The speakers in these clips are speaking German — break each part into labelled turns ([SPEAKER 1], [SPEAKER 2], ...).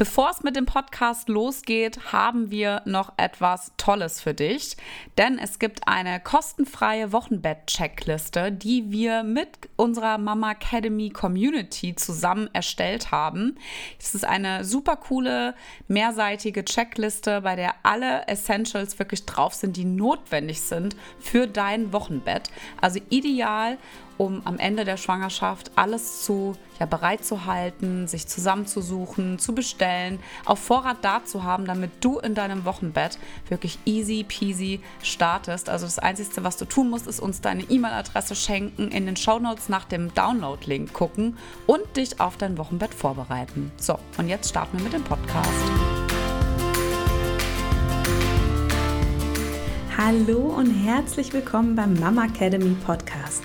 [SPEAKER 1] Bevor es mit dem Podcast losgeht, haben wir noch etwas Tolles für dich. Denn es gibt eine kostenfreie Wochenbett-Checkliste, die wir mit unserer Mama Academy Community zusammen erstellt haben. Es ist eine super coole, mehrseitige Checkliste, bei der alle Essentials wirklich drauf sind, die notwendig sind für dein Wochenbett. Also ideal, um am Ende der Schwangerschaft alles zu ja, bereit zu halten, sich zusammenzusuchen, zu bestellen, auf Vorrat da zu haben, damit du in deinem Wochenbett wirklich easy peasy startest. Also das Einzige, was du tun musst, ist uns deine E-Mail-Adresse schenken, in den Shownotes nach dem Download-Link gucken und dich auf dein Wochenbett vorbereiten. So, und jetzt starten wir mit dem Podcast.
[SPEAKER 2] Hallo und herzlich willkommen beim Mama Academy Podcast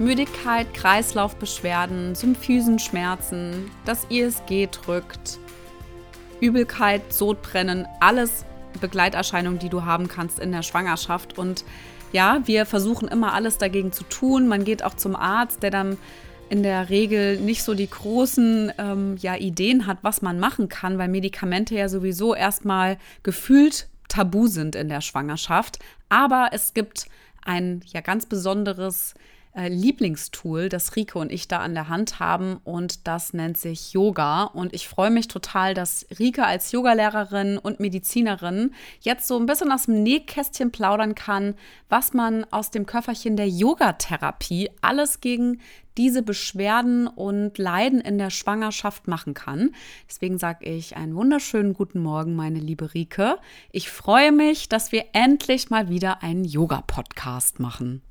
[SPEAKER 1] Müdigkeit, Kreislaufbeschwerden, Symphysenschmerzen, das ISG drückt, Übelkeit, Sodbrennen, alles Begleiterscheinungen, die du haben kannst in der Schwangerschaft. Und ja, wir versuchen immer alles dagegen zu tun. Man geht auch zum Arzt, der dann in der Regel nicht so die großen ähm, ja, Ideen hat, was man machen kann, weil Medikamente ja sowieso erstmal gefühlt tabu sind in der Schwangerschaft. Aber es gibt ein ja ganz besonderes Lieblingstool, das Rike und ich da an der Hand haben und das nennt sich Yoga. Und ich freue mich total, dass Rike als Yogalehrerin und Medizinerin jetzt so ein bisschen aus dem Nähkästchen plaudern kann, was man aus dem Köfferchen der Yogatherapie alles gegen diese Beschwerden und Leiden in der Schwangerschaft machen kann. Deswegen sage ich einen wunderschönen guten Morgen, meine liebe Rike. Ich freue mich, dass wir endlich mal wieder einen Yoga-Podcast machen.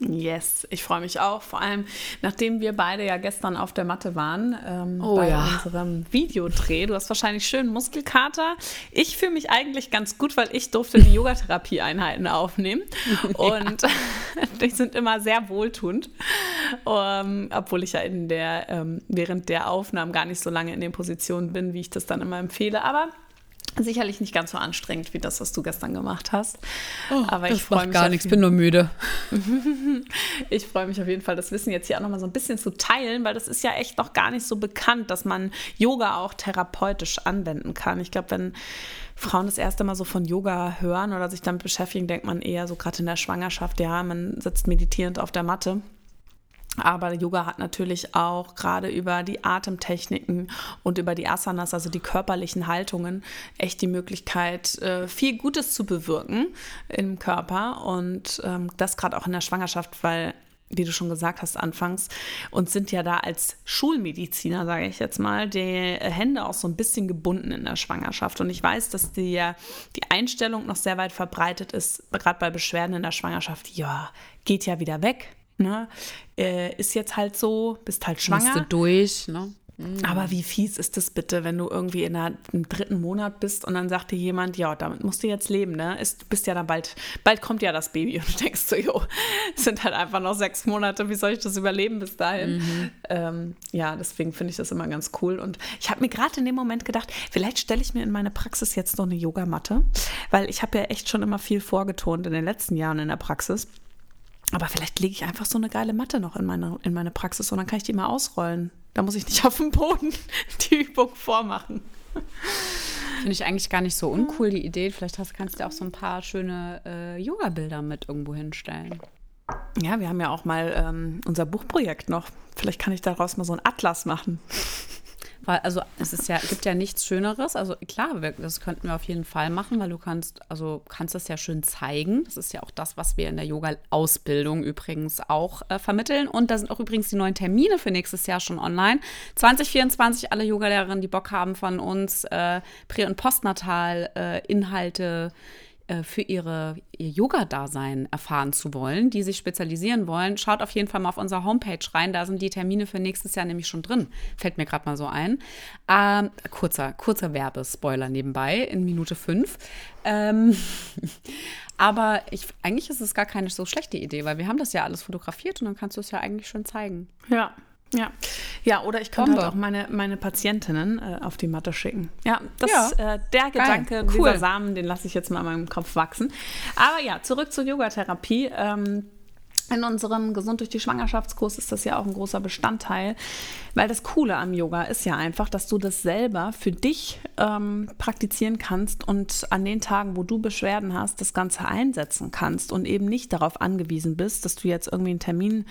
[SPEAKER 3] Yes, ich freue mich auch. Vor allem, nachdem wir beide ja gestern auf der Matte waren ähm,
[SPEAKER 1] oh,
[SPEAKER 3] bei
[SPEAKER 1] ja.
[SPEAKER 3] unserem Videodreh. Du hast wahrscheinlich schön Muskelkater. Ich fühle mich eigentlich ganz gut, weil ich durfte die Yogatherapie-Einheiten aufnehmen. Und die sind immer sehr wohltuend. Um, ähm, obwohl ich ja in der, ähm, während der Aufnahmen gar nicht so lange in den Positionen bin, wie ich das dann immer empfehle. Aber Sicherlich nicht ganz so anstrengend wie das, was du gestern gemacht hast.
[SPEAKER 1] Oh, Aber ich freue mich gar nichts, bin nur müde.
[SPEAKER 3] ich freue mich auf jeden Fall, das Wissen jetzt hier auch nochmal so ein bisschen zu teilen, weil das ist ja echt noch gar nicht so bekannt, dass man Yoga auch therapeutisch anwenden kann. Ich glaube, wenn Frauen das erste Mal so von Yoga hören oder sich damit beschäftigen, denkt man eher so gerade in der Schwangerschaft, ja, man sitzt meditierend auf der Matte. Aber Yoga hat natürlich auch gerade über die Atemtechniken und über die Asanas, also die körperlichen Haltungen, echt die Möglichkeit, äh, viel Gutes zu bewirken im Körper. Und ähm, das gerade auch in der Schwangerschaft, weil wie du schon gesagt hast anfangs, und sind ja da als Schulmediziner, sage ich jetzt mal, die Hände auch so ein bisschen gebunden in der Schwangerschaft. Und ich weiß, dass die, die Einstellung noch sehr weit verbreitet ist, gerade bei Beschwerden in der Schwangerschaft, ja, geht ja wieder weg. Ne? Äh, ist jetzt halt so, bist halt schwanger. Musst
[SPEAKER 1] du durch, ne?
[SPEAKER 3] Mhm. Aber wie fies ist das bitte, wenn du irgendwie in im dritten Monat bist und dann sagt dir jemand, ja, damit musst du jetzt leben, ne? Ist, du bist ja dann bald, bald kommt ja das Baby und du denkst so, jo, es sind halt einfach noch sechs Monate, wie soll ich das überleben bis dahin? Mhm. Ähm, ja, deswegen finde ich das immer ganz cool. Und ich habe mir gerade in dem Moment gedacht, vielleicht stelle ich mir in meine Praxis jetzt noch eine Yogamatte, weil ich habe ja echt schon immer viel vorgetont in den letzten Jahren in der Praxis. Aber vielleicht lege ich einfach so eine geile Matte noch in meine, in meine Praxis und dann kann ich die mal ausrollen. Da muss ich nicht auf dem Boden die Übung vormachen.
[SPEAKER 1] Finde ich eigentlich gar nicht so uncool, die Idee. Vielleicht hast, kannst du auch so ein paar schöne äh, Yoga-Bilder mit irgendwo hinstellen.
[SPEAKER 3] Ja, wir haben ja auch mal ähm, unser Buchprojekt noch. Vielleicht kann ich daraus mal so einen Atlas machen.
[SPEAKER 1] Weil, also es ist ja, gibt ja nichts Schöneres. Also klar, das könnten wir auf jeden Fall machen, weil du kannst, also kannst das ja schön zeigen. Das ist ja auch das, was wir in der Yoga-Ausbildung übrigens auch äh, vermitteln. Und da sind auch übrigens die neuen Termine für nächstes Jahr schon online. 2024 alle Yogalehrerinnen, die Bock haben von uns, äh, Prä- und Postnatal-Inhalte äh, für ihre, ihr Yoga-Dasein erfahren zu wollen, die sich spezialisieren wollen, schaut auf jeden Fall mal auf unserer Homepage rein. Da sind die Termine für nächstes Jahr nämlich schon drin. Fällt mir gerade mal so ein. Ähm, kurzer, kurzer Werbespoiler nebenbei in Minute 5. Ähm, aber ich, eigentlich ist es gar keine so schlechte Idee, weil wir haben das ja alles fotografiert und dann kannst du es ja eigentlich schon zeigen.
[SPEAKER 3] Ja, ja, ja, oder ich könnte halt auch meine, meine Patientinnen äh, auf die Matte schicken. Ja, das ja. Äh, der Gedanke, cool. dieser Samen, den lasse ich jetzt mal in meinem Kopf wachsen. Aber ja, zurück zur Yogatherapie. Ähm, in unserem Gesund durch die Schwangerschaftskurs ist das ja auch ein großer Bestandteil, weil das Coole am Yoga ist ja einfach, dass du das selber für dich ähm, praktizieren kannst und an den Tagen, wo du Beschwerden hast, das Ganze einsetzen kannst und eben nicht darauf angewiesen bist, dass du jetzt irgendwie einen Termin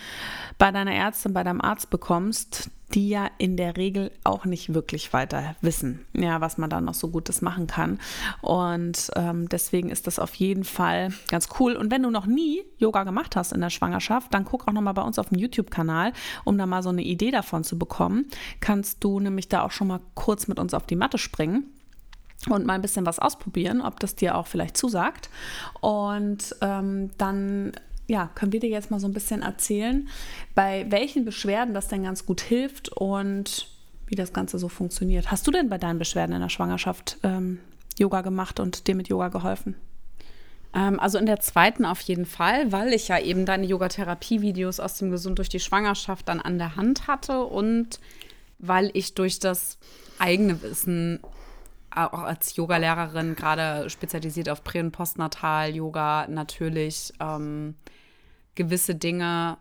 [SPEAKER 3] bei deiner Ärztin, bei deinem Arzt bekommst, die ja in der Regel auch nicht wirklich weiter wissen, ja, was man da noch so Gutes machen kann. Und ähm, deswegen ist das auf jeden Fall ganz cool. Und wenn du noch nie Yoga gemacht hast in der Schwangerschaft, dann guck auch noch mal bei uns auf dem YouTube-Kanal, um da mal so eine Idee davon zu bekommen. Kannst du nämlich da auch schon mal kurz mit uns auf die Matte springen und mal ein bisschen was ausprobieren, ob das dir auch vielleicht zusagt. Und ähm, dann ja, können wir dir jetzt mal so ein bisschen erzählen, bei welchen Beschwerden das denn ganz gut hilft und wie das Ganze so funktioniert. Hast du denn bei deinen Beschwerden in der Schwangerschaft ähm, Yoga gemacht und dir mit Yoga geholfen?
[SPEAKER 1] Ähm, also in der zweiten auf jeden Fall, weil ich ja eben deine Yogatherapie-Videos aus dem Gesund durch die Schwangerschaft dann an der Hand hatte und weil ich durch das eigene Wissen auch als Yogalehrerin, gerade spezialisiert auf Prä- und Postnatal-Yoga, natürlich ähm, gewisse Dinge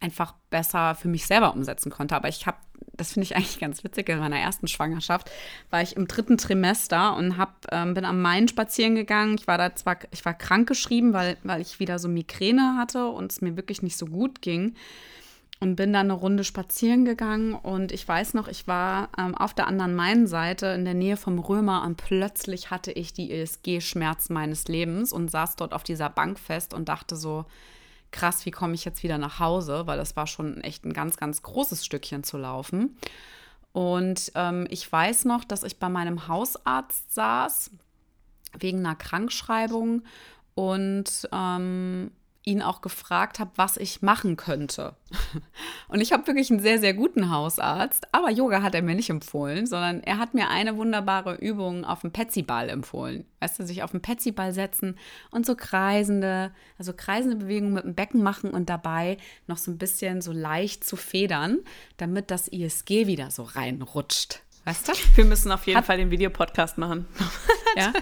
[SPEAKER 1] einfach besser für mich selber umsetzen konnte. Aber ich habe, das finde ich eigentlich ganz witzig, in meiner ersten Schwangerschaft war ich im dritten Trimester und hab, ähm, bin am Main spazieren gegangen. Ich war da zwar, ich war krank geschrieben, weil, weil ich wieder so Migräne hatte und es mir wirklich nicht so gut ging und bin dann eine Runde spazieren gegangen und ich weiß noch, ich war ähm, auf der anderen Mainseite in der Nähe vom Römer und plötzlich hatte ich die ESG-Schmerzen meines Lebens und saß dort auf dieser Bank fest und dachte so, krass, wie komme ich jetzt wieder nach Hause, weil das war schon echt ein ganz, ganz großes Stückchen zu laufen. Und ähm, ich weiß noch, dass ich bei meinem Hausarzt saß wegen einer Krankschreibung und ähm, ihn auch gefragt habe, was ich machen könnte. Und ich habe wirklich einen sehr, sehr guten Hausarzt, aber Yoga hat er mir nicht empfohlen, sondern er hat mir eine wunderbare Übung auf dem Petsyball empfohlen. Weißt du, sich auf den Petsyball setzen und so kreisende, also kreisende Bewegungen mit dem Becken machen und dabei noch so ein bisschen so leicht zu federn, damit das ISG wieder so reinrutscht. Weißt du?
[SPEAKER 3] Wir müssen auf jeden Hat, Fall den Videopodcast machen.
[SPEAKER 1] ja,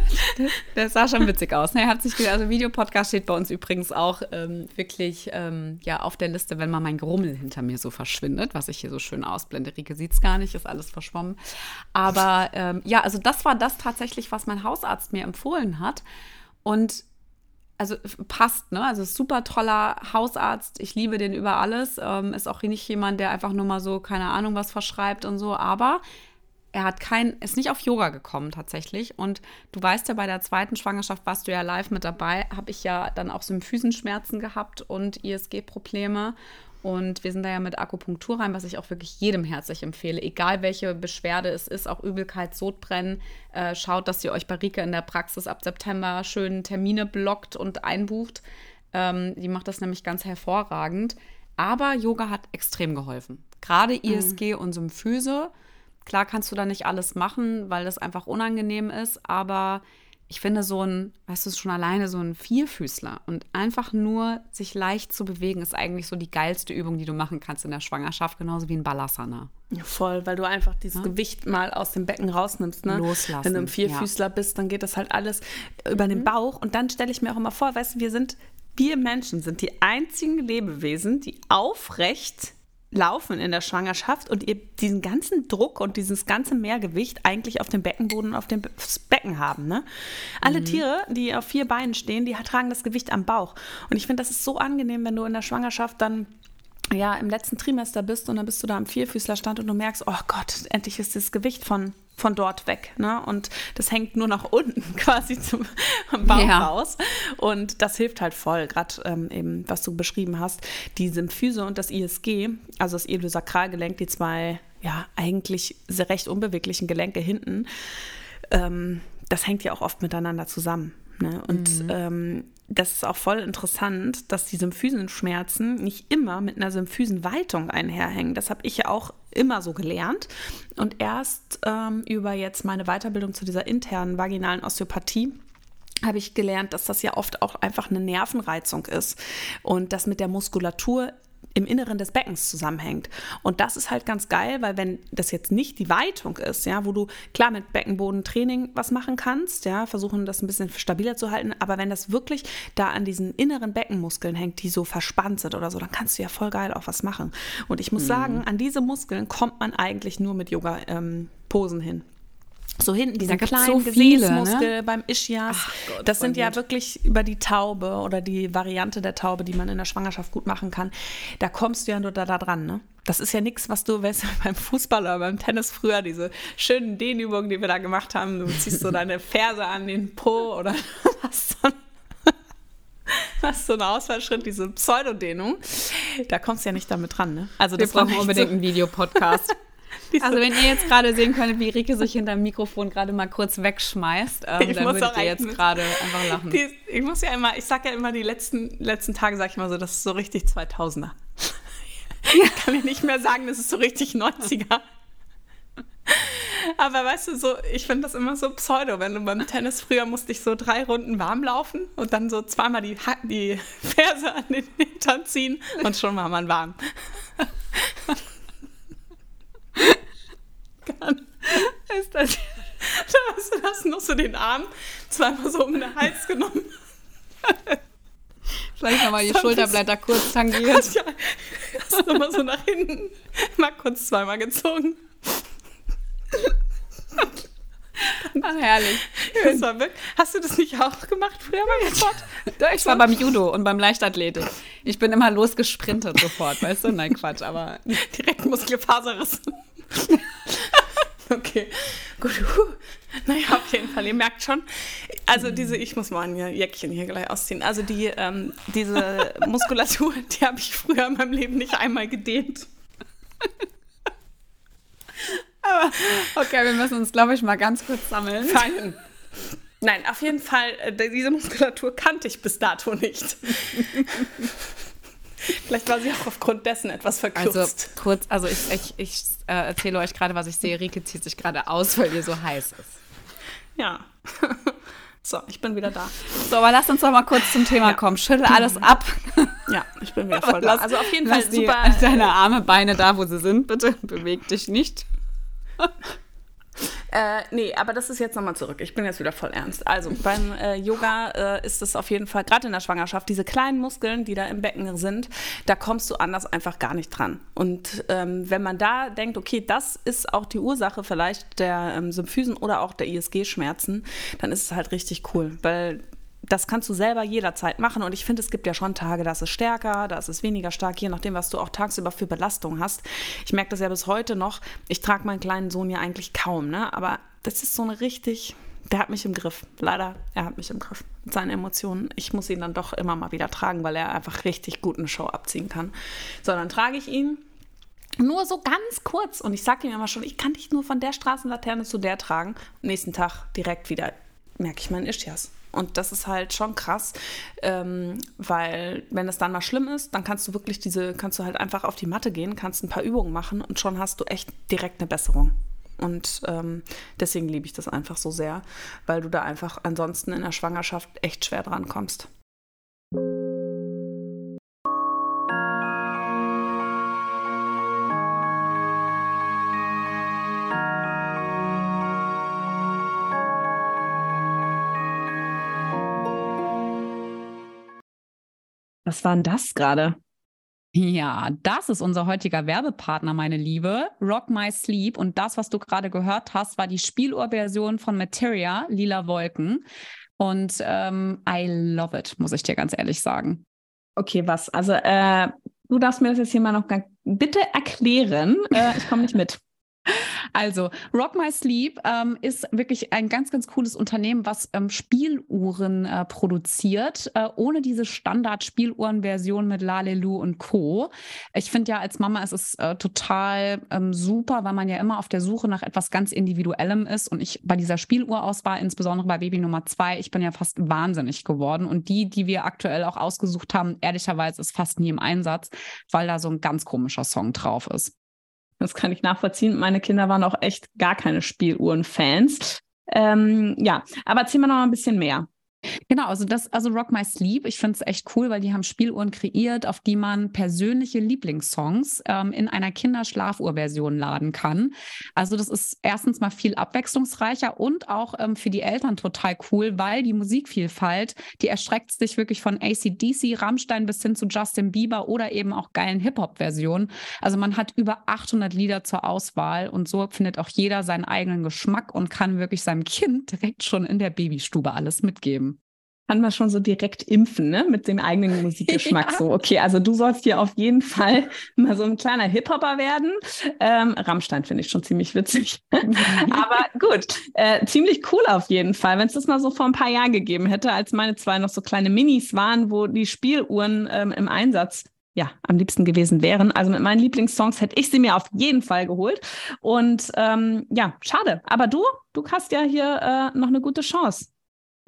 [SPEAKER 1] das sah schon witzig aus. Ne? Hat sich also Videopodcast steht bei uns übrigens auch ähm, wirklich ähm, ja, auf der Liste, wenn mal mein Grummel hinter mir so verschwindet, was ich hier so schön ausblende. Rike sieht es gar nicht, ist alles verschwommen. Aber ähm, ja, also das war das tatsächlich, was mein Hausarzt mir empfohlen hat. Und also passt, ne? Also super toller Hausarzt. Ich liebe den über alles. Ähm, ist auch nicht jemand, der einfach nur mal so, keine Ahnung, was verschreibt und so. Aber er hat kein, ist nicht auf Yoga gekommen tatsächlich. Und du weißt ja, bei der zweiten Schwangerschaft warst du ja live mit dabei, habe ich ja dann auch Symphysenschmerzen gehabt und ISG-Probleme. Und wir sind da ja mit Akupunktur rein, was ich auch wirklich jedem herzlich empfehle. Egal welche Beschwerde es ist, auch Übelkeit, Sodbrennen. Äh, schaut, dass ihr euch bei Rike in der Praxis ab September schön Termine blockt und einbucht. Ähm, die macht das nämlich ganz hervorragend. Aber Yoga hat extrem geholfen. Gerade ISG mhm. und Symphyse Klar kannst du da nicht alles machen, weil das einfach unangenehm ist, aber ich finde so ein, weißt du, schon alleine so ein Vierfüßler und einfach nur sich leicht zu bewegen, ist eigentlich so die geilste Übung, die du machen kannst in der Schwangerschaft, genauso wie ein Balasana.
[SPEAKER 3] Ja, voll, weil du einfach dieses ja? Gewicht mal aus dem Becken rausnimmst. Ne?
[SPEAKER 1] Loslassen.
[SPEAKER 3] Wenn du ein Vierfüßler ja. bist, dann geht das halt alles über mhm. den Bauch. Und dann stelle ich mir auch immer vor, weißt du, wir sind, wir Menschen sind die einzigen Lebewesen, die aufrecht laufen in der Schwangerschaft und ihr diesen ganzen Druck und dieses ganze Mehrgewicht eigentlich auf dem Beckenboden und auf dem Becken haben. Ne? Alle mhm. Tiere, die auf vier Beinen stehen, die tragen das Gewicht am Bauch. Und ich finde, das ist so angenehm, wenn du in der Schwangerschaft dann ja im letzten Trimester bist und dann bist du da am Vierfüßlerstand und du merkst, oh Gott, endlich ist das Gewicht von von dort weg. Ne? Und das hängt nur nach unten quasi zum Bauch ja. raus. Und das hilft halt voll, gerade ähm, eben, was du beschrieben hast, die Symphyse und das ISG, also das Iliosakralgelenk, die zwei ja eigentlich recht unbeweglichen Gelenke hinten, ähm, das hängt ja auch oft miteinander zusammen. Ne? Und mhm. ähm, das ist auch voll interessant, dass die Symphysenschmerzen nicht immer mit einer Symphysenweitung einherhängen. Das habe ich ja auch immer so gelernt. Und erst ähm, über jetzt meine Weiterbildung zu dieser internen vaginalen Osteopathie habe ich gelernt, dass das ja oft auch einfach eine Nervenreizung ist und das mit der Muskulatur im Inneren des Beckens zusammenhängt. Und das ist halt ganz geil, weil wenn das jetzt nicht die Weitung ist, ja, wo du klar mit Beckenbodentraining was machen kannst, ja, versuchen das ein bisschen stabiler zu halten, aber wenn das wirklich da an diesen inneren Beckenmuskeln hängt, die so verspannt sind oder so, dann kannst du ja voll geil auch was machen. Und ich muss mhm. sagen, an diese Muskeln kommt man eigentlich nur mit Yoga-Posen ähm, hin. So hinten, dieser kleinen so Gesäßmuskel ne? beim Ischias. Gott, das sind ja gut. wirklich über die Taube oder die Variante der Taube, die man in der Schwangerschaft gut machen kann. Da kommst du ja nur da, da dran, ne? Das ist ja nichts, was du, weißt beim Fußball oder beim Tennis früher, diese schönen Dehnübungen, die wir da gemacht haben, du ziehst so deine Ferse an den Po oder hast so, hast so einen Ausfallschritt, diese Pseudodehnung. Da kommst du ja nicht damit dran, ne?
[SPEAKER 1] Also wir das brauchen unbedingt so einen Videopodcast. Also wenn ihr jetzt gerade sehen könntet, wie Rike sich hinter dem Mikrofon gerade mal kurz wegschmeißt, ähm, dann würdet ihr jetzt gerade einfach lachen.
[SPEAKER 3] Die, ich muss ja immer, ich sage ja immer, die letzten, letzten Tage sage ich mal so, das ist so richtig 2000er. Ich kann mir nicht mehr sagen, das ist so richtig 90er. Aber weißt du, so, ich finde das immer so pseudo. Wenn du beim Tennis früher musste ich so drei Runden warm laufen und dann so zweimal die, die Ferse an den Hintern ziehen und schon war man warm kann. Ist das, da hast du das noch so den Arm zweimal so um den Hals genommen.
[SPEAKER 1] Vielleicht nochmal die Schulterblätter kurz tangiert.
[SPEAKER 3] Ja, hast du nochmal so nach hinten mal kurz zweimal gezogen.
[SPEAKER 1] Ach, herrlich.
[SPEAKER 3] Wirklich, hast du das nicht auch gemacht früher beim Sport?
[SPEAKER 1] ich war beim Judo und beim Leichtathletik. Ich bin immer losgesprintet sofort, weißt du? Nein, Quatsch, aber
[SPEAKER 3] direkt Muskelfaserriss. okay, gut. Naja, auf jeden Fall, ihr merkt schon. Also diese, ich muss mal ein Jäckchen hier gleich ausziehen. Also die, ähm, diese Muskulatur, die habe ich früher in meinem Leben nicht einmal gedehnt.
[SPEAKER 1] Aber okay, wir müssen uns, glaube ich, mal ganz kurz sammeln.
[SPEAKER 3] Fein. Nein, auf jeden Fall, äh, diese Muskulatur kannte ich bis dato nicht. Vielleicht war sie auch aufgrund dessen etwas verkürzt.
[SPEAKER 1] Also kurz, also ich, ich, ich äh, erzähle euch gerade, was ich sehe. Rike zieht sich gerade aus, weil ihr so heiß ist.
[SPEAKER 3] Ja. So, ich bin wieder da.
[SPEAKER 1] So, aber lass uns doch mal kurz zum Thema ja. kommen. Schüttel alles ab.
[SPEAKER 3] Ja, ich bin wieder voll da.
[SPEAKER 1] Also auf jeden Fall super. Die, deine Arme, Beine da, wo sie sind, bitte. Beweg dich nicht.
[SPEAKER 3] Äh, nee, aber das ist jetzt nochmal zurück. Ich bin jetzt wieder voll ernst. Also beim äh, Yoga äh, ist es auf jeden Fall, gerade in der Schwangerschaft, diese kleinen Muskeln, die da im Becken sind, da kommst du anders einfach gar nicht dran. Und ähm, wenn man da denkt, okay, das ist auch die Ursache vielleicht der ähm, Symphysen oder auch der ISG-Schmerzen, dann ist es halt richtig cool, weil das kannst du selber jederzeit machen. Und ich finde, es gibt ja schon Tage, da ist es stärker, da ist es weniger stark, je nachdem, was du auch tagsüber für Belastung hast. Ich merke das ja bis heute noch. Ich trage meinen kleinen Sohn ja eigentlich kaum, ne? Aber das ist so eine richtig. Der hat mich im Griff. Leider, er hat mich im Griff mit seinen Emotionen. Ich muss ihn dann doch immer mal wieder tragen, weil er einfach richtig gut eine Show abziehen kann. So, dann trage ich ihn nur so ganz kurz. Und ich sage ihm immer schon, ich kann dich nur von der Straßenlaterne zu der tragen. nächsten Tag direkt wieder merke ich meinen Ischias. Und das ist halt schon krass, ähm, weil wenn es dann mal schlimm ist, dann kannst du wirklich diese, kannst du halt einfach auf die Matte gehen, kannst ein paar Übungen machen und schon hast du echt direkt eine Besserung. Und ähm, deswegen liebe ich das einfach so sehr, weil du da einfach ansonsten in der Schwangerschaft echt schwer dran kommst.
[SPEAKER 2] Was war denn das gerade?
[SPEAKER 1] Ja, das ist unser heutiger Werbepartner, meine Liebe. Rock My Sleep. Und das, was du gerade gehört hast, war die Spieluhrversion von Materia, Lila Wolken. Und ähm, I love it, muss ich dir ganz ehrlich sagen.
[SPEAKER 2] Okay, was? Also, äh, du darfst mir das jetzt hier mal noch bitte erklären. Äh, ich komme nicht mit.
[SPEAKER 1] Also, Rock My Sleep ähm, ist wirklich ein ganz, ganz cooles Unternehmen, was ähm, Spieluhren äh, produziert, äh, ohne diese Standard-Spieluhren-Version mit Lalelu und Co. Ich finde ja, als Mama ist es äh, total ähm, super, weil man ja immer auf der Suche nach etwas ganz Individuellem ist. Und ich bei dieser Spieluhrauswahl, insbesondere bei Baby Nummer zwei, ich bin ja fast wahnsinnig geworden. Und die, die wir aktuell auch ausgesucht haben, ehrlicherweise ist fast nie im Einsatz, weil da so ein ganz komischer Song drauf ist.
[SPEAKER 3] Das kann ich nachvollziehen. Meine Kinder waren auch echt gar keine Spieluhren-Fans. Ähm, ja, aber erzähl mal noch ein bisschen mehr.
[SPEAKER 1] Genau, also das, also Rock My Sleep, ich finde es echt cool, weil die haben Spieluhren kreiert, auf die man persönliche Lieblingssongs ähm, in einer Kinderschlafuhrversion laden kann. Also das ist erstens mal viel abwechslungsreicher und auch ähm, für die Eltern total cool, weil die Musikvielfalt, die erstreckt sich wirklich von ACDC, Rammstein bis hin zu Justin Bieber oder eben auch geilen Hip-Hop-Versionen. Also man hat über 800 Lieder zur Auswahl und so findet auch jeder seinen eigenen Geschmack und kann wirklich seinem Kind direkt schon in der Babystube alles mitgeben
[SPEAKER 3] kann man schon so direkt impfen, ne? Mit dem eigenen Musikgeschmack. Ja. So, okay, also du sollst hier auf jeden Fall mal so ein kleiner Hip-Hopper werden. Ähm, Rammstein finde ich schon ziemlich witzig. Aber gut, äh, ziemlich cool auf jeden Fall. Wenn es das mal so vor ein paar Jahren gegeben hätte, als meine zwei noch so kleine Minis waren, wo die Spieluhren ähm, im Einsatz ja, am liebsten gewesen wären. Also mit meinen Lieblingssongs hätte ich sie mir auf jeden Fall geholt. Und ähm, ja, schade. Aber du, du hast ja hier äh, noch eine gute Chance.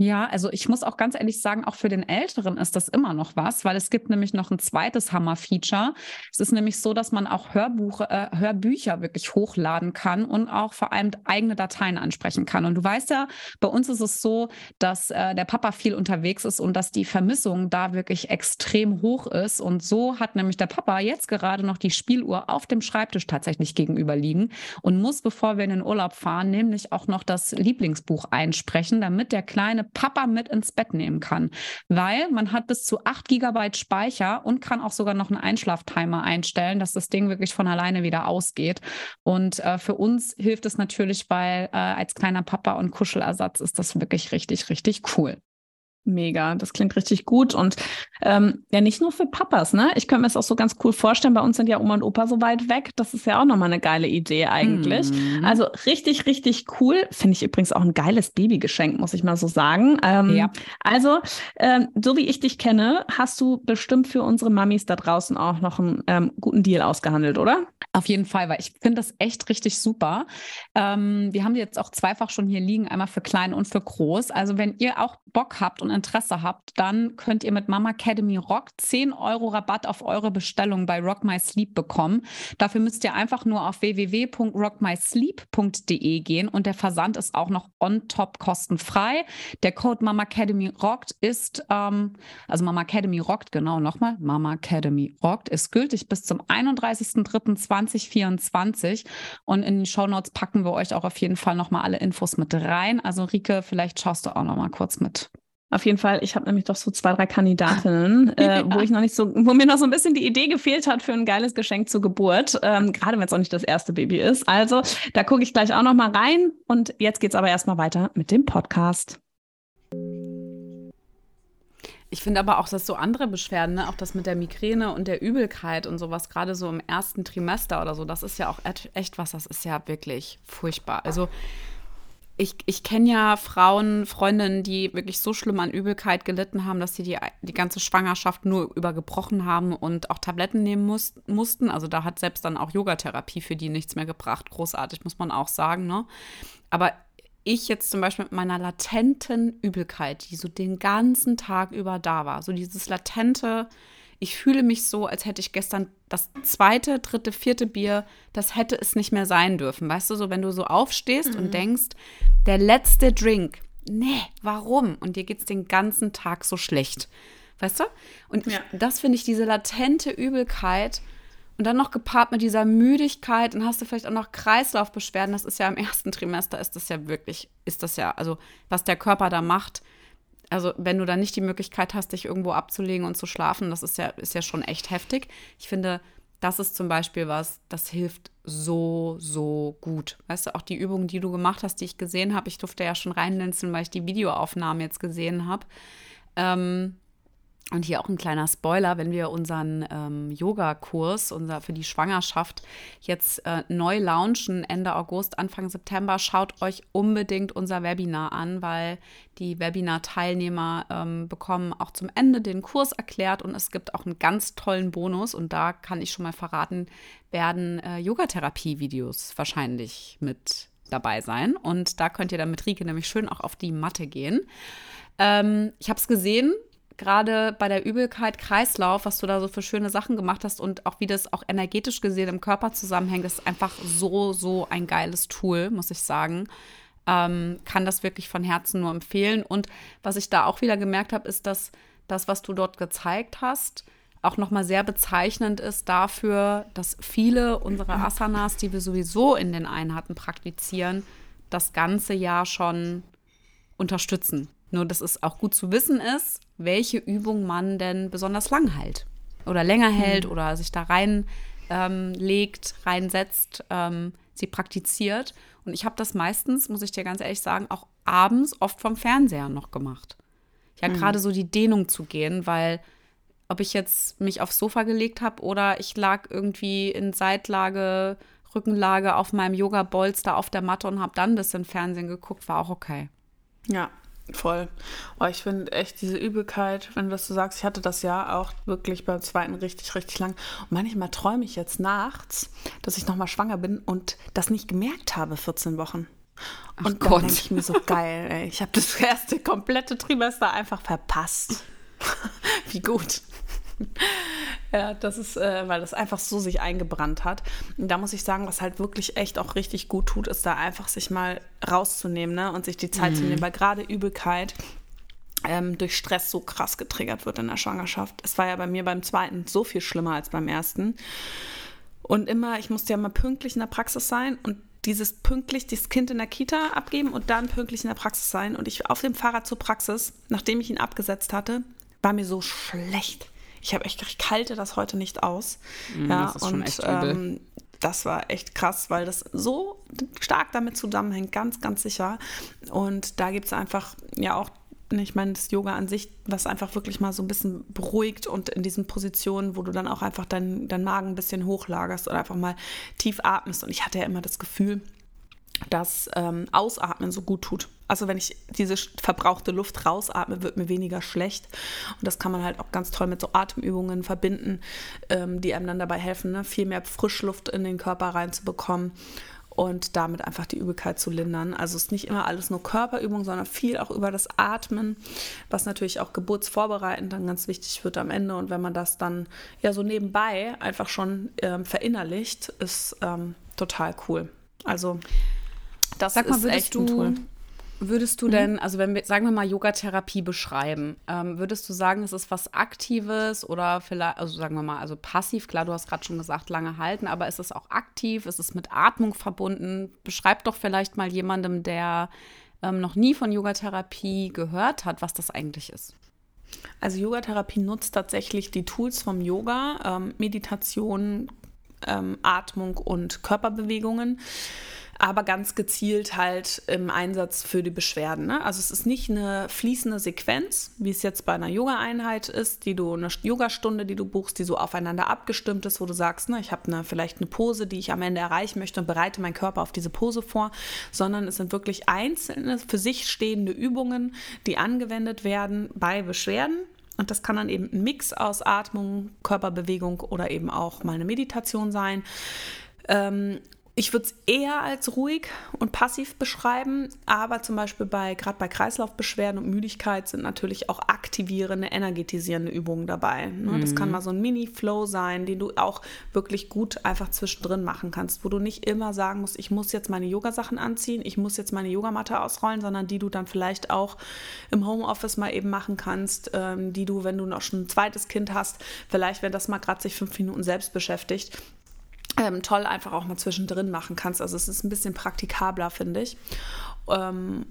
[SPEAKER 1] Ja, also ich muss auch ganz ehrlich sagen, auch für den Älteren ist das immer noch was, weil es gibt nämlich noch ein zweites Hammer-Feature. Es ist nämlich so, dass man auch Hörbuch, äh, Hörbücher wirklich hochladen kann und auch vor allem eigene Dateien ansprechen kann. Und du weißt ja, bei uns ist es so, dass äh, der Papa viel unterwegs ist und dass die Vermissung da wirklich extrem hoch ist. Und so hat nämlich der Papa jetzt gerade noch die Spieluhr auf dem Schreibtisch tatsächlich gegenüber liegen und muss, bevor wir in den Urlaub fahren, nämlich auch noch das Lieblingsbuch einsprechen, damit der kleine Papa mit ins Bett nehmen kann, weil man hat bis zu 8 GB Speicher und kann auch sogar noch einen Einschlaftimer einstellen, dass das Ding wirklich von alleine wieder ausgeht. Und äh, für uns hilft es natürlich, weil äh, als kleiner Papa und Kuschelersatz ist das wirklich richtig, richtig cool.
[SPEAKER 3] Mega, das klingt richtig gut. Und ähm, ja, nicht nur für Papas, ne? Ich könnte mir das auch so ganz cool vorstellen. Bei uns sind ja Oma und Opa so weit weg. Das ist ja auch nochmal eine geile Idee eigentlich. Mhm. Also richtig, richtig cool. Finde ich übrigens auch ein geiles Babygeschenk, muss ich mal so sagen. Ähm, ja. Also, ähm, so wie ich dich kenne, hast du bestimmt für unsere Mamis da draußen auch noch einen ähm, guten Deal ausgehandelt, oder?
[SPEAKER 1] Auf jeden Fall, weil ich finde das echt richtig super. Ähm, wir haben die jetzt auch zweifach schon hier liegen, einmal für klein und für groß. Also wenn ihr auch Bock habt und Interesse habt, dann könnt ihr mit Mama Academy Rock 10 Euro Rabatt auf eure Bestellung bei Rock My Sleep bekommen. Dafür müsst ihr einfach nur auf www.rockmysleep.de gehen und der Versand ist auch noch on top kostenfrei. Der Code Mama Academy Rockt ist, ähm, also Mama Academy Rockt, genau nochmal, Mama Academy Rockt ist gültig bis zum 31.03.2024 und in den Show Notes packen wir euch auch auf jeden Fall nochmal alle Infos mit rein. Also Rike, vielleicht schaust du auch nochmal kurz mit.
[SPEAKER 3] Auf jeden Fall, ich habe nämlich doch so zwei, drei Kandidatinnen, äh, wo ich noch nicht so, wo mir noch so ein bisschen die Idee gefehlt hat für ein geiles Geschenk zur Geburt, ähm, gerade wenn es auch nicht das erste Baby ist. Also, da gucke ich gleich auch noch mal rein. Und jetzt geht's aber erstmal weiter mit dem Podcast.
[SPEAKER 1] Ich finde aber auch, dass so andere Beschwerden, ne? auch das mit der Migräne und der Übelkeit und sowas, gerade so im ersten Trimester oder so, das ist ja auch echt was, das ist ja wirklich furchtbar. Also ich, ich kenne ja Frauen, Freundinnen, die wirklich so schlimm an Übelkeit gelitten haben, dass sie die, die ganze Schwangerschaft nur übergebrochen haben und auch Tabletten nehmen muss, mussten. Also da hat selbst dann auch Yogatherapie für die nichts mehr gebracht. Großartig, muss man auch sagen. Ne? Aber ich jetzt zum Beispiel mit meiner latenten Übelkeit, die so den ganzen Tag über da war, so dieses latente, ich fühle mich so, als hätte ich gestern das zweite, dritte, vierte Bier, das hätte es nicht mehr sein dürfen. Weißt du, so wenn du so aufstehst mhm. und denkst, der letzte Drink, nee, warum? Und dir geht es den ganzen Tag so schlecht. Weißt du? Und ja. ich, das finde ich, diese latente Übelkeit und dann noch gepaart mit dieser Müdigkeit, dann hast du vielleicht auch noch Kreislaufbeschwerden. Das ist ja im ersten Trimester, ist das ja wirklich, ist das ja, also was der Körper da macht, also wenn du dann nicht die Möglichkeit hast, dich irgendwo abzulegen und zu schlafen, das ist ja, ist ja schon echt heftig. Ich finde, das ist zum Beispiel was, das hilft so, so gut. Weißt du, auch die Übungen, die du gemacht hast, die ich gesehen habe, ich durfte ja schon reinlinzeln, weil ich die Videoaufnahmen jetzt gesehen habe. Ähm, Und hier auch ein kleiner Spoiler, wenn wir unseren ähm, Yoga-Kurs, unser für die Schwangerschaft, jetzt äh, neu launchen, Ende August, Anfang September, schaut euch unbedingt unser Webinar an, weil die Webinar-Teilnehmer ähm, bekommen auch zum Ende den Kurs erklärt und es gibt auch einen ganz tollen Bonus. Und da kann ich schon mal verraten, werden äh, Yogatherapie-Videos wahrscheinlich mit dabei sein. Und da könnt ihr dann mit Rike nämlich schön auch auf die Matte gehen. Ähm, ich habe es gesehen, gerade bei der Übelkeit, Kreislauf, was du da so für schöne Sachen gemacht hast und auch wie das auch energetisch gesehen im Körper zusammenhängt, ist einfach so, so ein geiles Tool, muss ich sagen. Ähm, kann das wirklich von Herzen nur empfehlen. Und was ich da auch wieder gemerkt habe, ist, dass das, was du dort gezeigt hast, auch nochmal sehr bezeichnend ist dafür, dass viele unserer Asanas, die wir sowieso in den Einheiten praktizieren, das ganze Jahr schon unterstützen. Nur, dass es auch gut zu wissen ist, welche Übung man denn besonders lang hält oder länger hält mhm. oder sich da rein ähm, legt, reinsetzt, ähm, sie praktiziert. Und ich habe das meistens, muss ich dir ganz ehrlich sagen, auch abends oft vom Fernseher noch gemacht. Ja, mhm. gerade so die Dehnung zu gehen, weil ob ich jetzt mich aufs Sofa gelegt habe oder ich lag irgendwie in Seitlage, Rückenlage auf meinem Yoga-Bolster auf der Matte und habe dann ein bisschen Fernsehen geguckt, war auch okay.
[SPEAKER 3] Ja, Voll. Oh, ich finde echt diese Übelkeit, wenn du das so sagst, ich hatte das ja auch wirklich beim zweiten richtig, richtig lang. Und manchmal träume ich jetzt nachts, dass ich nochmal schwanger bin und das nicht gemerkt habe, 14 Wochen.
[SPEAKER 1] Ach und dann denke
[SPEAKER 3] ich mir so geil, ey. Ich habe das erste komplette Trimester einfach verpasst. Wie gut. Ja, das ist, äh, weil das einfach so sich eingebrannt hat. Und da muss ich sagen, was halt wirklich echt auch richtig gut tut, ist da einfach sich mal rauszunehmen ne? und sich die Zeit mhm. zu nehmen, weil gerade Übelkeit ähm, durch Stress so krass getriggert wird in der Schwangerschaft. Es war ja bei mir beim zweiten so viel schlimmer als beim ersten. Und immer, ich musste ja mal pünktlich in der Praxis sein und dieses pünktlich das Kind in der Kita abgeben und dann pünktlich in der Praxis sein. Und ich auf dem Fahrrad zur Praxis, nachdem ich ihn abgesetzt hatte, war mir so schlecht ich habe echt, ich halte das heute nicht aus.
[SPEAKER 1] Mm, ja, und ähm,
[SPEAKER 3] das war echt krass, weil das so stark damit zusammenhängt, ganz, ganz sicher. Und da gibt es einfach ja auch ich meine, das Yoga an sich, was einfach wirklich mal so ein bisschen beruhigt und in diesen Positionen, wo du dann auch einfach deinen dein Magen ein bisschen hochlagerst und einfach mal tief atmest. Und ich hatte ja immer das Gefühl, dass ähm, Ausatmen so gut tut. Also wenn ich diese verbrauchte Luft rausatme, wird mir weniger schlecht. Und das kann man halt auch ganz toll mit so Atemübungen verbinden, ähm, die einem dann dabei helfen, ne? viel mehr Frischluft in den Körper reinzubekommen und damit einfach die Übelkeit zu lindern. Also es ist nicht immer alles nur Körperübung, sondern viel auch über das Atmen, was natürlich auch geburtsvorbereitend dann ganz wichtig wird am Ende. Und wenn man das dann ja so nebenbei einfach schon ähm, verinnerlicht, ist ähm, total cool. Also das
[SPEAKER 1] Sag mal,
[SPEAKER 3] ist
[SPEAKER 1] echt ein Tool. Würdest du mhm. denn, also wenn wir, sagen wir mal, Yogatherapie beschreiben, ähm, würdest du sagen, es ist was Aktives oder vielleicht, also sagen wir mal, also passiv, klar, du hast gerade schon gesagt, lange halten, aber ist es auch aktiv, ist es mit Atmung verbunden? Beschreib doch vielleicht mal jemandem, der ähm, noch nie von Yogatherapie gehört hat, was das eigentlich ist.
[SPEAKER 3] Also Yogatherapie nutzt tatsächlich die Tools vom Yoga, ähm, Meditation, ähm, Atmung und Körperbewegungen aber ganz gezielt halt im Einsatz für die Beschwerden. Ne? Also es ist nicht eine fließende Sequenz, wie es jetzt bei einer Yoga-Einheit ist, die du eine Yogastunde, die du buchst, die so aufeinander abgestimmt ist, wo du sagst, ne, ich habe eine, vielleicht eine Pose, die ich am Ende erreichen möchte und bereite meinen Körper auf diese Pose vor, sondern es sind wirklich einzelne für sich stehende Übungen, die angewendet werden bei Beschwerden. Und das kann dann eben ein Mix aus Atmung, Körperbewegung oder eben auch mal eine Meditation sein. Ähm, ich würde es eher als ruhig und passiv beschreiben, aber zum Beispiel bei gerade bei Kreislaufbeschwerden und Müdigkeit sind natürlich auch aktivierende, energetisierende Übungen dabei. Ne? Mhm. Das kann mhm. mal so ein Mini-Flow sein, den du auch wirklich gut einfach zwischendrin machen kannst, wo du nicht immer sagen musst, ich muss jetzt meine Yogasachen anziehen, ich muss jetzt meine Yogamatte ausrollen, sondern die du dann vielleicht auch im Homeoffice mal eben machen kannst, ähm, die du, wenn du noch schon ein zweites Kind hast, vielleicht, wenn das mal gerade sich fünf Minuten selbst beschäftigt, ähm, toll einfach auch mal zwischendrin machen kannst. Also es ist ein bisschen praktikabler, finde ich. Ähm,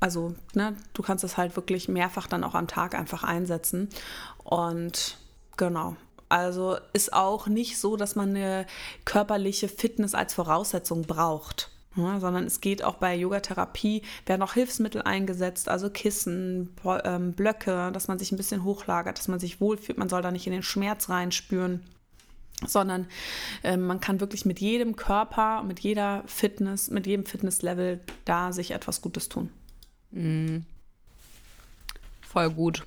[SPEAKER 3] also ne, du kannst es halt wirklich mehrfach dann auch am Tag einfach einsetzen. Und genau. Also ist auch nicht so, dass man eine körperliche Fitness als Voraussetzung braucht. Ja, sondern es geht auch bei Yogatherapie, werden auch Hilfsmittel eingesetzt, also Kissen, ähm, Blöcke, dass man sich ein bisschen hochlagert, dass man sich wohlfühlt. Man soll da nicht in den Schmerz reinspüren, sondern äh, man kann wirklich mit jedem Körper, mit jeder Fitness, mit jedem Fitnesslevel da sich etwas Gutes tun.
[SPEAKER 1] Mhm. Voll gut.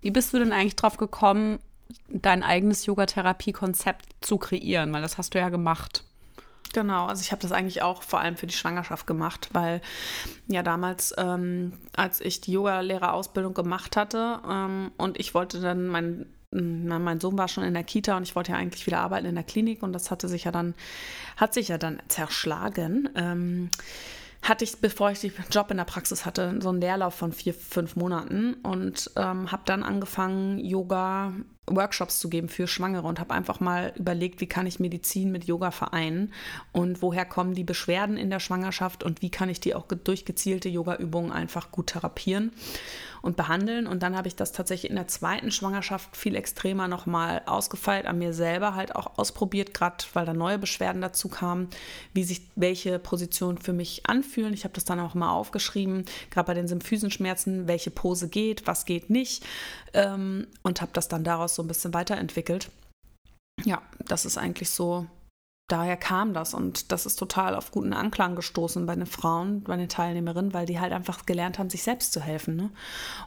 [SPEAKER 1] Wie bist du denn eigentlich drauf gekommen, dein eigenes Yogatherapie-Konzept zu kreieren? Weil das hast du ja gemacht.
[SPEAKER 3] Genau, also ich habe das eigentlich auch vor allem für die Schwangerschaft gemacht, weil ja damals, ähm, als ich die Yogalehrerausbildung gemacht hatte ähm, und ich wollte dann mein mein Sohn war schon in der Kita und ich wollte ja eigentlich wieder arbeiten in der Klinik und das hatte sich ja dann, hat sich ja dann zerschlagen. Ähm, hatte ich, bevor ich den Job in der Praxis hatte, so einen Leerlauf von vier, fünf Monaten und ähm, habe dann angefangen, Yoga Workshops zu geben für Schwangere und habe einfach mal überlegt, wie kann ich Medizin mit Yoga vereinen und woher kommen die Beschwerden in der Schwangerschaft und wie kann ich die auch durch gezielte Yoga-Übungen einfach gut therapieren und behandeln. Und dann habe ich das tatsächlich in der zweiten Schwangerschaft viel extremer nochmal ausgefeilt, an mir selber halt auch ausprobiert, gerade weil da neue Beschwerden dazu kamen, wie sich welche Positionen für mich anfühlen. Ich habe das dann auch mal aufgeschrieben, gerade bei den Symphysenschmerzen, welche Pose geht, was geht nicht ähm, und habe das dann daraus so ein bisschen weiterentwickelt. Ja, das ist eigentlich so daher kam das und das ist total auf guten Anklang gestoßen bei den Frauen, bei den Teilnehmerinnen, weil die halt einfach gelernt haben, sich selbst zu helfen ne?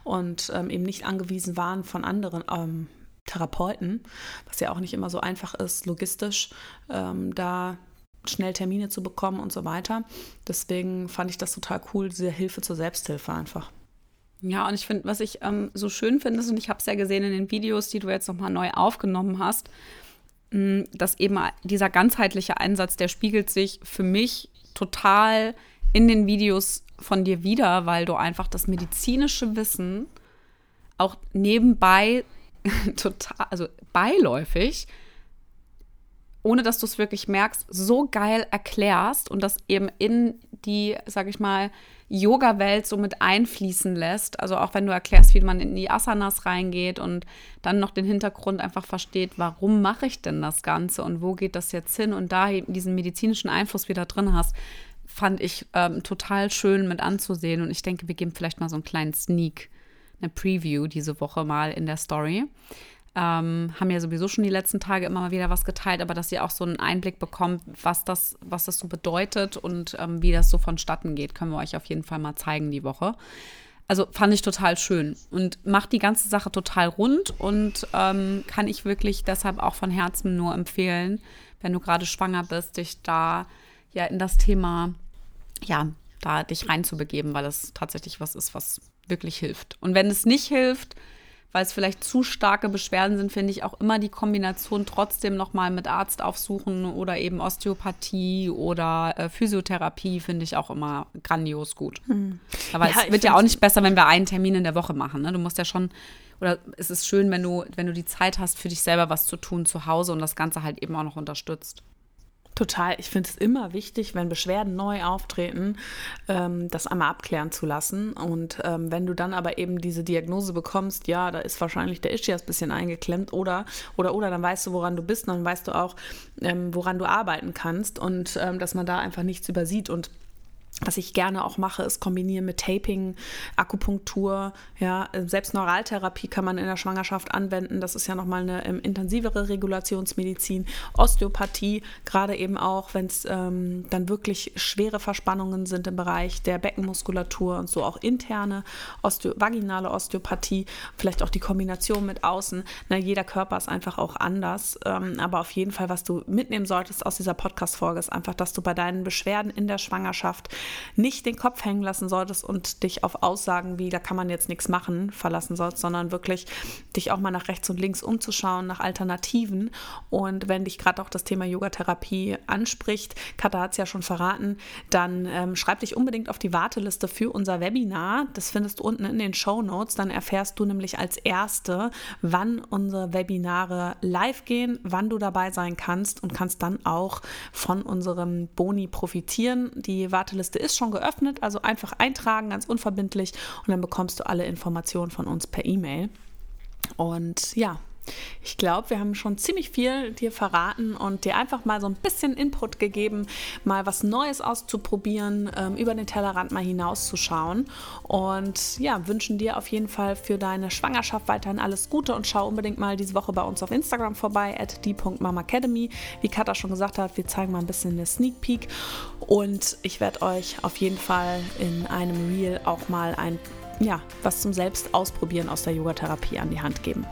[SPEAKER 3] und ähm, eben nicht angewiesen waren von anderen ähm, Therapeuten, was ja auch nicht immer so einfach ist, logistisch ähm, da schnell Termine zu bekommen und so weiter. Deswegen fand ich das total cool, diese Hilfe zur Selbsthilfe einfach.
[SPEAKER 1] Ja, und ich finde, was ich ähm, so schön finde, und ich habe es ja gesehen in den Videos, die du jetzt nochmal neu aufgenommen hast, Mm, dass eben dieser ganzheitliche Einsatz, der spiegelt sich für mich total in den Videos von dir wieder, weil du einfach das medizinische Wissen auch nebenbei total, also beiläufig, ohne dass du es wirklich merkst, so geil erklärst und das eben in die, sag ich mal, Yoga-Welt so mit einfließen lässt. Also auch wenn du erklärst, wie man in die Asanas reingeht und dann noch den Hintergrund einfach versteht, warum mache ich denn das Ganze und wo geht das jetzt hin und da eben diesen medizinischen Einfluss wieder drin hast, fand ich ähm, total schön mit anzusehen. Und ich denke, wir geben vielleicht mal so einen kleinen Sneak, eine Preview diese Woche mal in der Story. Ähm, haben ja sowieso schon die letzten Tage immer mal wieder was geteilt, aber dass ihr auch so einen Einblick bekommt, was das, was das so bedeutet und ähm, wie das so vonstatten geht, können wir euch auf jeden Fall mal zeigen die Woche. Also fand ich total schön und macht die ganze Sache total rund und ähm, kann ich wirklich deshalb auch von Herzen nur empfehlen, wenn du gerade schwanger bist, dich da ja in das Thema, ja, da dich reinzubegeben, weil es tatsächlich was ist, was wirklich hilft. Und wenn es nicht hilft, weil es vielleicht zu starke Beschwerden sind, finde ich auch immer die Kombination trotzdem nochmal mit Arzt aufsuchen oder eben Osteopathie oder äh, Physiotherapie finde ich auch immer grandios gut. Hm. Aber ja, es wird ja auch nicht besser, wenn wir einen Termin in der Woche machen. Ne? Du musst ja schon, oder es ist schön, wenn du, wenn du die Zeit hast, für dich selber was zu tun zu Hause und das Ganze halt eben auch noch unterstützt.
[SPEAKER 3] Total. Ich finde es immer wichtig, wenn Beschwerden neu auftreten, ähm, das einmal abklären zu lassen. Und ähm, wenn du dann aber eben diese Diagnose bekommst, ja, da ist wahrscheinlich der Ischias ein bisschen eingeklemmt oder, oder, oder, dann weißt du, woran du bist, dann weißt du auch, ähm, woran du arbeiten kannst und ähm, dass man da einfach nichts übersieht. Und was ich gerne auch mache, ist kombinieren mit Taping, Akupunktur, ja, selbst Neuraltherapie kann man in der Schwangerschaft anwenden. Das ist ja nochmal eine ähm, intensivere Regulationsmedizin. Osteopathie, gerade eben auch, wenn es ähm, dann wirklich schwere Verspannungen sind im Bereich der Beckenmuskulatur und so auch interne Osteo vaginale Osteopathie, vielleicht auch die Kombination mit außen. Na, jeder Körper ist einfach auch anders. Ähm, aber auf jeden Fall, was du mitnehmen solltest aus dieser Podcast-Folge, ist einfach, dass du bei deinen Beschwerden in der Schwangerschaft nicht den Kopf hängen lassen solltest und dich auf Aussagen wie, da kann man jetzt nichts machen, verlassen sollst, sondern wirklich dich auch mal nach rechts und links umzuschauen, nach Alternativen. Und wenn dich gerade auch das Thema Yogatherapie anspricht, Katha hat es ja schon verraten, dann ähm, schreib dich unbedingt auf die Warteliste für unser Webinar. Das findest du unten in den Show Notes. Dann erfährst du nämlich als Erste, wann unsere Webinare live gehen, wann du dabei sein kannst und kannst dann auch von unserem Boni profitieren. Die Warteliste Liste ist schon geöffnet, also einfach eintragen, ganz unverbindlich und dann bekommst du alle Informationen von uns per E-Mail. Und ja, Ich glaube, wir haben schon ziemlich viel dir verraten und dir einfach mal so ein bisschen Input gegeben, mal was Neues auszuprobieren, ähm, über den Tellerrand mal hinauszuschauen. Und ja, wünschen dir auf jeden Fall für deine Schwangerschaft weiterhin alles Gute und schau unbedingt mal diese Woche bei uns auf Instagram vorbei, at die.mamacademy. Wie Katha schon gesagt hat, wir zeigen mal ein bisschen eine Sneak Peek und ich werde euch auf jeden Fall in einem Reel auch mal ein ja, was zum Selbstausprobieren aus der Yogatherapie an die Hand geben.